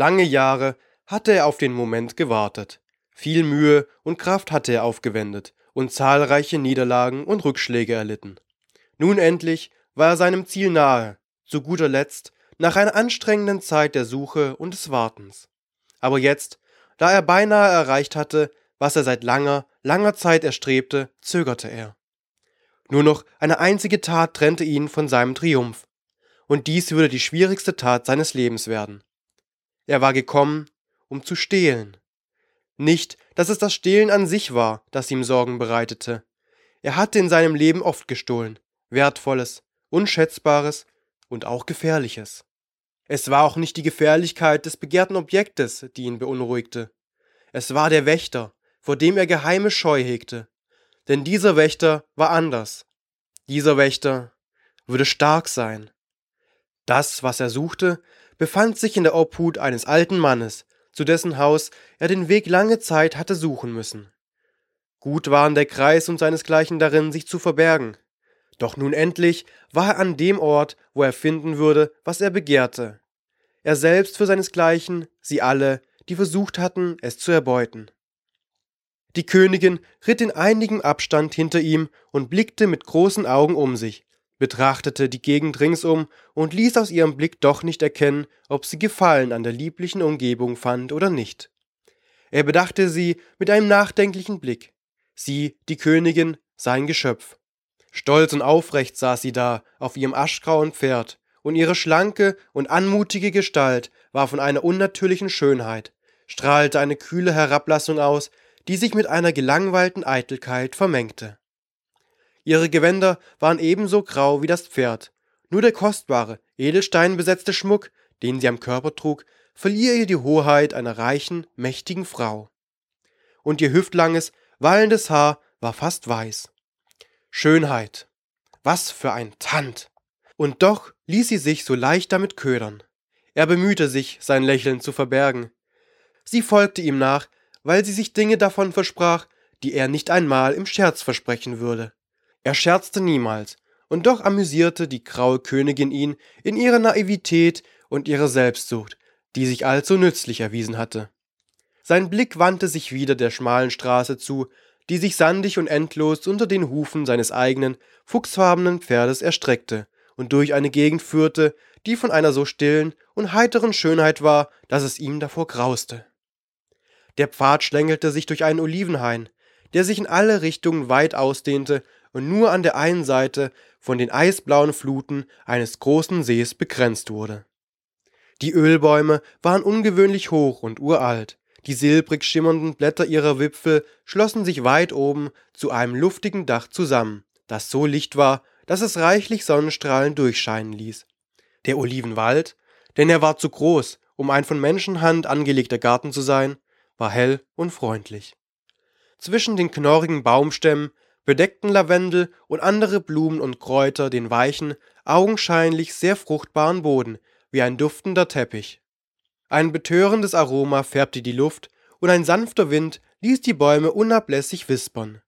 Lange Jahre hatte er auf den Moment gewartet. Viel Mühe und Kraft hatte er aufgewendet und zahlreiche Niederlagen und Rückschläge erlitten. Nun endlich war er seinem Ziel nahe, zu guter Letzt nach einer anstrengenden Zeit der Suche und des Wartens. Aber jetzt, da er beinahe erreicht hatte, was er seit langer, langer Zeit erstrebte, zögerte er. Nur noch eine einzige Tat trennte ihn von seinem Triumph, und dies würde die schwierigste Tat seines Lebens werden. Er war gekommen, um zu stehlen. Nicht, dass es das Stehlen an sich war, das ihm Sorgen bereitete. Er hatte in seinem Leben oft gestohlen, Wertvolles, Unschätzbares und auch Gefährliches. Es war auch nicht die Gefährlichkeit des begehrten Objektes, die ihn beunruhigte. Es war der Wächter, vor dem er geheime Scheu hegte. Denn dieser Wächter war anders. Dieser Wächter würde stark sein. Das, was er suchte, befand sich in der Obhut eines alten Mannes, zu dessen Haus er den Weg lange Zeit hatte suchen müssen. Gut waren der Kreis und seinesgleichen darin, sich zu verbergen. Doch nun endlich war er an dem Ort, wo er finden würde, was er begehrte. Er selbst für seinesgleichen, sie alle, die versucht hatten, es zu erbeuten. Die Königin ritt in einigem Abstand hinter ihm und blickte mit großen Augen um sich, betrachtete die Gegend ringsum und ließ aus ihrem Blick doch nicht erkennen, ob sie Gefallen an der lieblichen Umgebung fand oder nicht. Er bedachte sie mit einem nachdenklichen Blick. Sie, die Königin, sein Geschöpf. Stolz und aufrecht saß sie da auf ihrem aschgrauen Pferd, und ihre schlanke und anmutige Gestalt war von einer unnatürlichen Schönheit, strahlte eine kühle Herablassung aus, die sich mit einer gelangweilten Eitelkeit vermengte. Ihre Gewänder waren ebenso grau wie das Pferd, nur der kostbare, edelsteinbesetzte Schmuck, den sie am Körper trug, verlieh ihr die Hoheit einer reichen, mächtigen Frau. Und ihr hüftlanges, wallendes Haar war fast weiß. Schönheit. Was für ein Tand. Und doch ließ sie sich so leicht damit ködern. Er bemühte sich, sein Lächeln zu verbergen. Sie folgte ihm nach, weil sie sich Dinge davon versprach, die er nicht einmal im Scherz versprechen würde. Er scherzte niemals, und doch amüsierte die graue Königin ihn in ihrer Naivität und ihrer Selbstsucht, die sich allzu nützlich erwiesen hatte. Sein Blick wandte sich wieder der schmalen Straße zu, die sich sandig und endlos unter den Hufen seines eigenen, fuchsfarbenen Pferdes erstreckte und durch eine Gegend führte, die von einer so stillen und heiteren Schönheit war, dass es ihm davor grauste. Der Pfad schlängelte sich durch einen Olivenhain, der sich in alle Richtungen weit ausdehnte und nur an der einen Seite von den eisblauen Fluten eines großen Sees begrenzt wurde. Die Ölbäume waren ungewöhnlich hoch und uralt, die silbrig schimmernden Blätter ihrer Wipfel schlossen sich weit oben zu einem luftigen Dach zusammen, das so licht war, dass es reichlich Sonnenstrahlen durchscheinen ließ. Der Olivenwald, denn er war zu groß, um ein von Menschenhand angelegter Garten zu sein, war hell und freundlich. Zwischen den knorrigen Baumstämmen bedeckten Lavendel und andere Blumen und Kräuter den weichen, augenscheinlich sehr fruchtbaren Boden wie ein duftender Teppich. Ein betörendes Aroma färbte die Luft, und ein sanfter Wind ließ die Bäume unablässig wispern.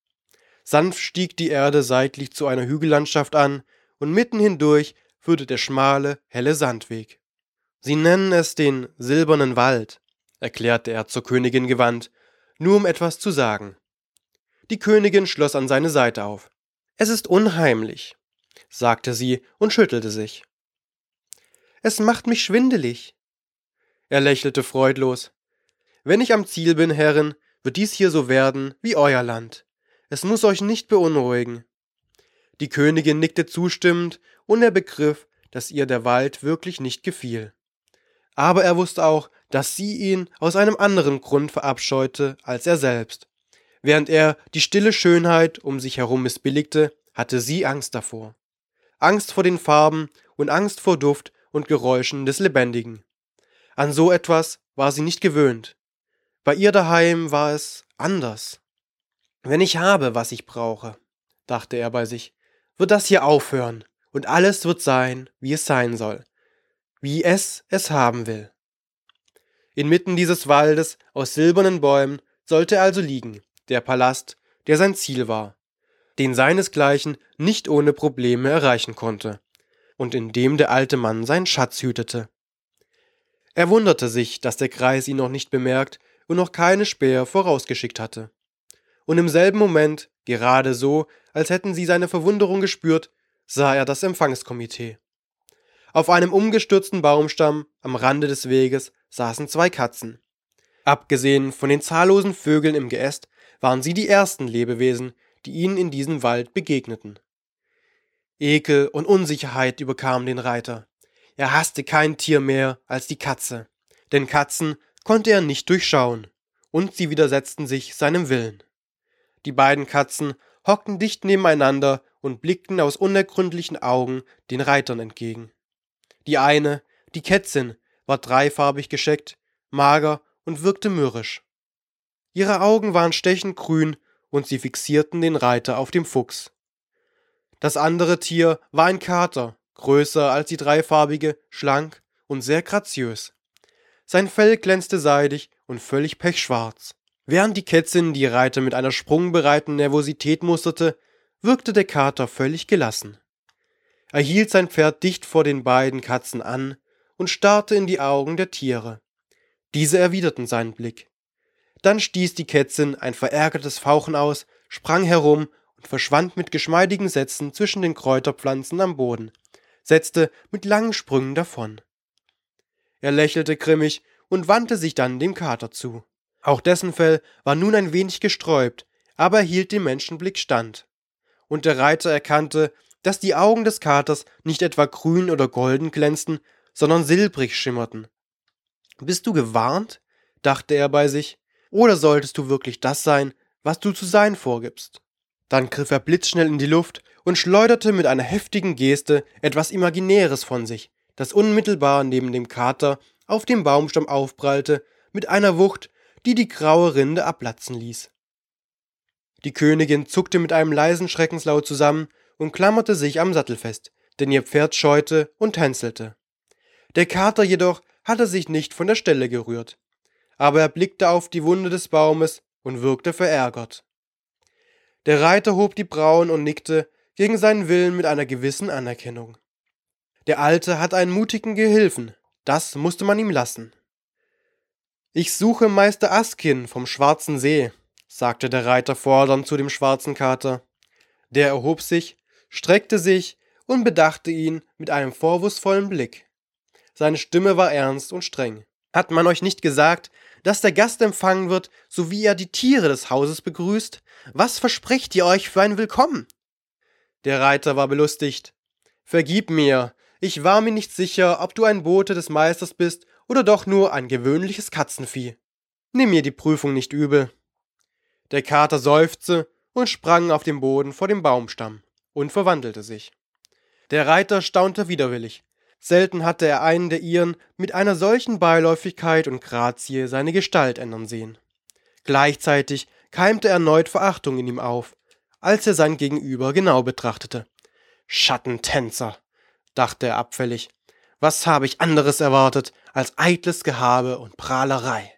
Sanft stieg die Erde seitlich zu einer Hügellandschaft an, und mitten hindurch führte der schmale, helle Sandweg. Sie nennen es den silbernen Wald, erklärte er zur Königin gewandt, nur um etwas zu sagen. Die Königin schloss an seine Seite auf. Es ist unheimlich, sagte sie und schüttelte sich. Es macht mich schwindelig. Er lächelte freudlos. Wenn ich am Ziel bin, Herrin, wird dies hier so werden wie euer Land. Es muss euch nicht beunruhigen. Die Königin nickte zustimmend, und er begriff, dass ihr der Wald wirklich nicht gefiel. Aber er wusste auch, dass sie ihn aus einem anderen Grund verabscheute als er selbst. Während er die stille Schönheit um sich herum missbilligte, hatte sie Angst davor. Angst vor den Farben und Angst vor Duft und Geräuschen des Lebendigen. An so etwas war sie nicht gewöhnt. Bei ihr daheim war es anders. Wenn ich habe, was ich brauche, dachte er bei sich, wird das hier aufhören und alles wird sein, wie es sein soll, wie es es haben will. Inmitten dieses Waldes aus silbernen Bäumen sollte er also liegen, der Palast, der sein Ziel war, den seinesgleichen nicht ohne Probleme erreichen konnte, und in dem der alte Mann seinen Schatz hütete. Er wunderte sich, dass der Kreis ihn noch nicht bemerkt und noch keine Späher vorausgeschickt hatte. Und im selben Moment, gerade so, als hätten sie seine Verwunderung gespürt, sah er das Empfangskomitee. Auf einem umgestürzten Baumstamm am Rande des Weges saßen zwei Katzen. Abgesehen von den zahllosen Vögeln im Geäst waren sie die ersten Lebewesen, die ihnen in diesem Wald begegneten. Ekel und Unsicherheit überkamen den Reiter. Er hasste kein Tier mehr als die Katze, denn Katzen konnte er nicht durchschauen, und sie widersetzten sich seinem Willen. Die beiden Katzen hockten dicht nebeneinander und blickten aus unergründlichen Augen den Reitern entgegen. Die eine, die Kätzin, war dreifarbig gescheckt, mager und wirkte mürrisch. Ihre Augen waren stechend grün und sie fixierten den Reiter auf dem Fuchs. Das andere Tier war ein Kater, größer als die dreifarbige, schlank und sehr graziös. Sein Fell glänzte seidig und völlig pechschwarz. Während die Kätzin die Reiter mit einer sprungbereiten Nervosität musterte, wirkte der Kater völlig gelassen. Er hielt sein Pferd dicht vor den beiden Katzen an und starrte in die Augen der Tiere. Diese erwiderten seinen Blick. Dann stieß die Kätzin ein verärgertes Fauchen aus, sprang herum und verschwand mit geschmeidigen Sätzen zwischen den Kräuterpflanzen am Boden, setzte mit langen Sprüngen davon. Er lächelte grimmig und wandte sich dann dem Kater zu. Auch dessen Fell war nun ein wenig gesträubt, aber er hielt dem Menschenblick stand. Und der Reiter erkannte, dass die Augen des Katers nicht etwa grün oder golden glänzten, sondern silbrig schimmerten. Bist du gewarnt? dachte er bei sich. Oder solltest du wirklich das sein, was du zu sein vorgibst? Dann griff er blitzschnell in die Luft und schleuderte mit einer heftigen Geste etwas Imaginäres von sich, das unmittelbar neben dem Kater auf dem Baumstamm aufprallte, mit einer Wucht, die die graue Rinde abplatzen ließ. Die Königin zuckte mit einem leisen Schreckenslaut zusammen und klammerte sich am Sattel fest, denn ihr Pferd scheute und tänzelte. Der Kater jedoch hatte sich nicht von der Stelle gerührt aber er blickte auf die Wunde des Baumes und wirkte verärgert. Der Reiter hob die Brauen und nickte gegen seinen Willen mit einer gewissen Anerkennung. Der Alte hat einen mutigen Gehilfen, das musste man ihm lassen. Ich suche Meister Askin vom Schwarzen See, sagte der Reiter fordernd zu dem schwarzen Kater. Der erhob sich, streckte sich und bedachte ihn mit einem vorwurfsvollen Blick. Seine Stimme war ernst und streng. Hat man euch nicht gesagt, dass der Gast empfangen wird, so wie er die Tiere des Hauses begrüßt? Was versprecht ihr euch für ein Willkommen? Der Reiter war belustigt. Vergib mir, ich war mir nicht sicher, ob du ein Bote des Meisters bist oder doch nur ein gewöhnliches Katzenvieh. Nimm mir die Prüfung nicht übel. Der Kater seufzte und sprang auf den Boden vor dem Baumstamm und verwandelte sich. Der Reiter staunte widerwillig. Selten hatte er einen der ihren mit einer solchen Beiläufigkeit und Grazie seine Gestalt ändern sehen. Gleichzeitig keimte erneut Verachtung in ihm auf, als er sein Gegenüber genau betrachtete. Schattentänzer, dachte er abfällig. Was habe ich anderes erwartet als eitles Gehabe und Prahlerei?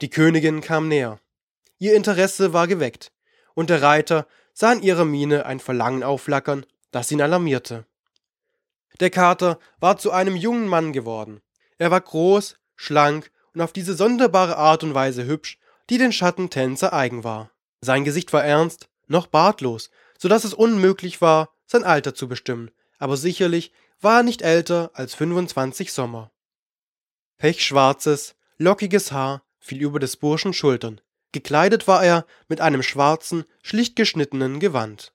Die Königin kam näher. Ihr Interesse war geweckt, und der Reiter sah in ihrer Miene ein Verlangen aufflackern, das ihn alarmierte. Der Kater war zu einem jungen Mann geworden. Er war groß, schlank und auf diese sonderbare Art und Weise hübsch, die den Schattentänzer eigen war. Sein Gesicht war ernst, noch bartlos, so dass es unmöglich war, sein Alter zu bestimmen, aber sicherlich war er nicht älter als 25 Sommer. Pechschwarzes, lockiges Haar fiel über des Burschen Schultern. Gekleidet war er mit einem schwarzen, schlicht geschnittenen Gewand.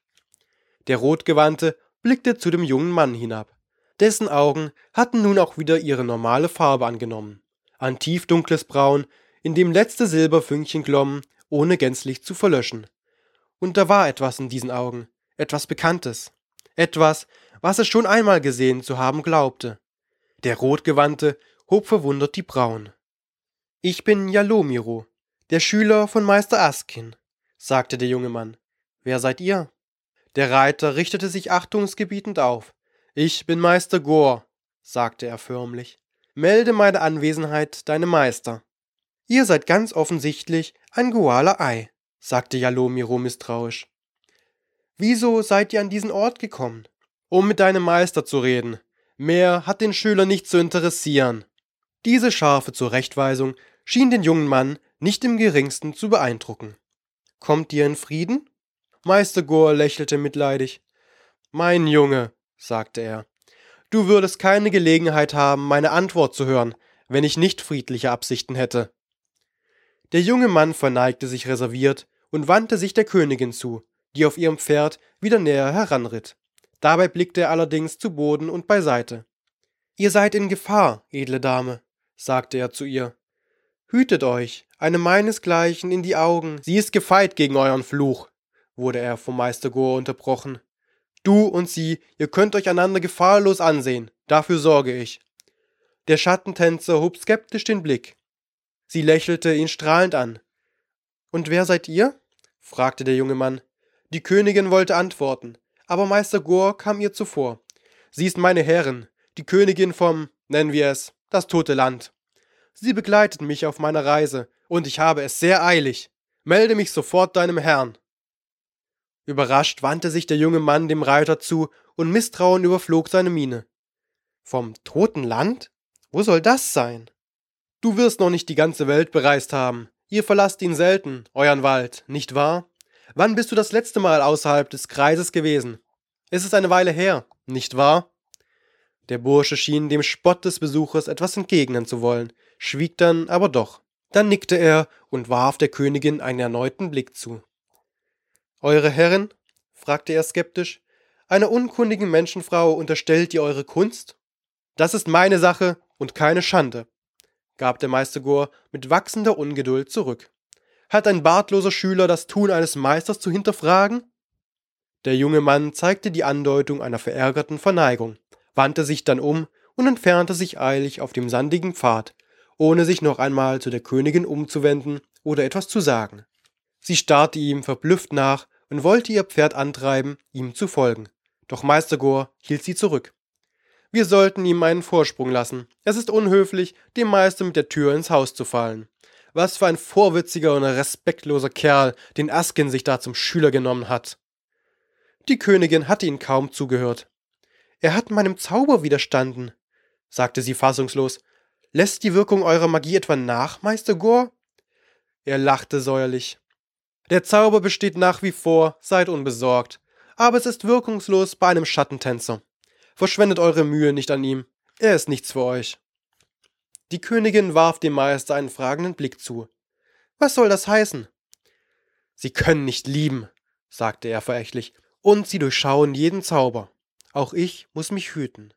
Der Rotgewandte blickte zu dem jungen Mann hinab. Dessen Augen hatten nun auch wieder ihre normale Farbe angenommen. Ein tiefdunkles Braun, in dem letzte Silberfünkchen glommen, ohne gänzlich zu verlöschen. Und da war etwas in diesen Augen, etwas Bekanntes. Etwas, was er schon einmal gesehen zu haben glaubte. Der Rotgewandte hob verwundert die Brauen. Ich bin Jalomiro, der Schüler von Meister Askin, sagte der junge Mann. Wer seid ihr? Der Reiter richtete sich achtungsgebietend auf. Ich bin Meister Gor, sagte er förmlich. Melde meine Anwesenheit deinem Meister. Ihr seid ganz offensichtlich ein Goala Ei, sagte Jalomiro misstrauisch. Wieso seid ihr an diesen Ort gekommen? Um mit deinem Meister zu reden. Mehr hat den Schüler nicht zu interessieren. Diese scharfe Zurechtweisung schien den jungen Mann nicht im geringsten zu beeindrucken. Kommt ihr in Frieden? Meister Gore lächelte mitleidig. Mein Junge, sagte er, du würdest keine Gelegenheit haben, meine Antwort zu hören, wenn ich nicht friedliche Absichten hätte. Der junge Mann verneigte sich reserviert und wandte sich der Königin zu, die auf ihrem Pferd wieder näher heranritt. Dabei blickte er allerdings zu Boden und beiseite. Ihr seid in Gefahr, edle Dame, sagte er zu ihr. Hütet euch, einem meinesgleichen in die Augen, sie ist gefeit gegen euren Fluch, wurde er vom Meister Gore unterbrochen. Du und sie, ihr könnt euch einander gefahrlos ansehen, dafür sorge ich. Der Schattentänzer hob skeptisch den Blick. Sie lächelte ihn strahlend an. Und wer seid ihr? fragte der junge Mann. Die Königin wollte antworten, aber Meister Gore kam ihr zuvor. Sie ist meine Herrin, die Königin vom, nennen wir es, das tote Land. Sie begleitet mich auf meiner Reise, und ich habe es sehr eilig. Melde mich sofort deinem Herrn. Überrascht wandte sich der junge Mann dem Reiter zu, und Misstrauen überflog seine Miene. Vom toten Land? Wo soll das sein? Du wirst noch nicht die ganze Welt bereist haben. Ihr verlasst ihn selten, euren Wald, nicht wahr? Wann bist du das letzte Mal außerhalb des Kreises gewesen? Es ist eine Weile her, nicht wahr? Der Bursche schien dem Spott des Besuchers etwas entgegnen zu wollen, schwieg dann aber doch. Dann nickte er und warf der Königin einen erneuten Blick zu. Eure Herrin? fragte er skeptisch. Einer unkundigen Menschenfrau unterstellt ihr eure Kunst? Das ist meine Sache und keine Schande, gab der Meister Gore mit wachsender Ungeduld zurück. Hat ein bartloser Schüler das Tun eines Meisters zu hinterfragen? Der junge Mann zeigte die Andeutung einer verärgerten Verneigung, wandte sich dann um und entfernte sich eilig auf dem sandigen Pfad, ohne sich noch einmal zu der Königin umzuwenden oder etwas zu sagen. Sie starrte ihm verblüfft nach und wollte ihr Pferd antreiben, ihm zu folgen. Doch Meister Gore hielt sie zurück. Wir sollten ihm einen Vorsprung lassen. Es ist unhöflich, dem Meister mit der Tür ins Haus zu fallen. Was für ein vorwitziger und respektloser Kerl, den Askin sich da zum Schüler genommen hat. Die Königin hatte ihn kaum zugehört. Er hat meinem Zauber widerstanden, sagte sie fassungslos. Lässt die Wirkung eurer Magie etwa nach, Meister Gore? Er lachte säuerlich. Der Zauber besteht nach wie vor, seid unbesorgt. Aber es ist wirkungslos bei einem Schattentänzer. Verschwendet eure Mühe nicht an ihm. Er ist nichts für euch. Die Königin warf dem Meister einen fragenden Blick zu. Was soll das heißen? Sie können nicht lieben, sagte er verächtlich, und sie durchschauen jeden Zauber. Auch ich muss mich hüten.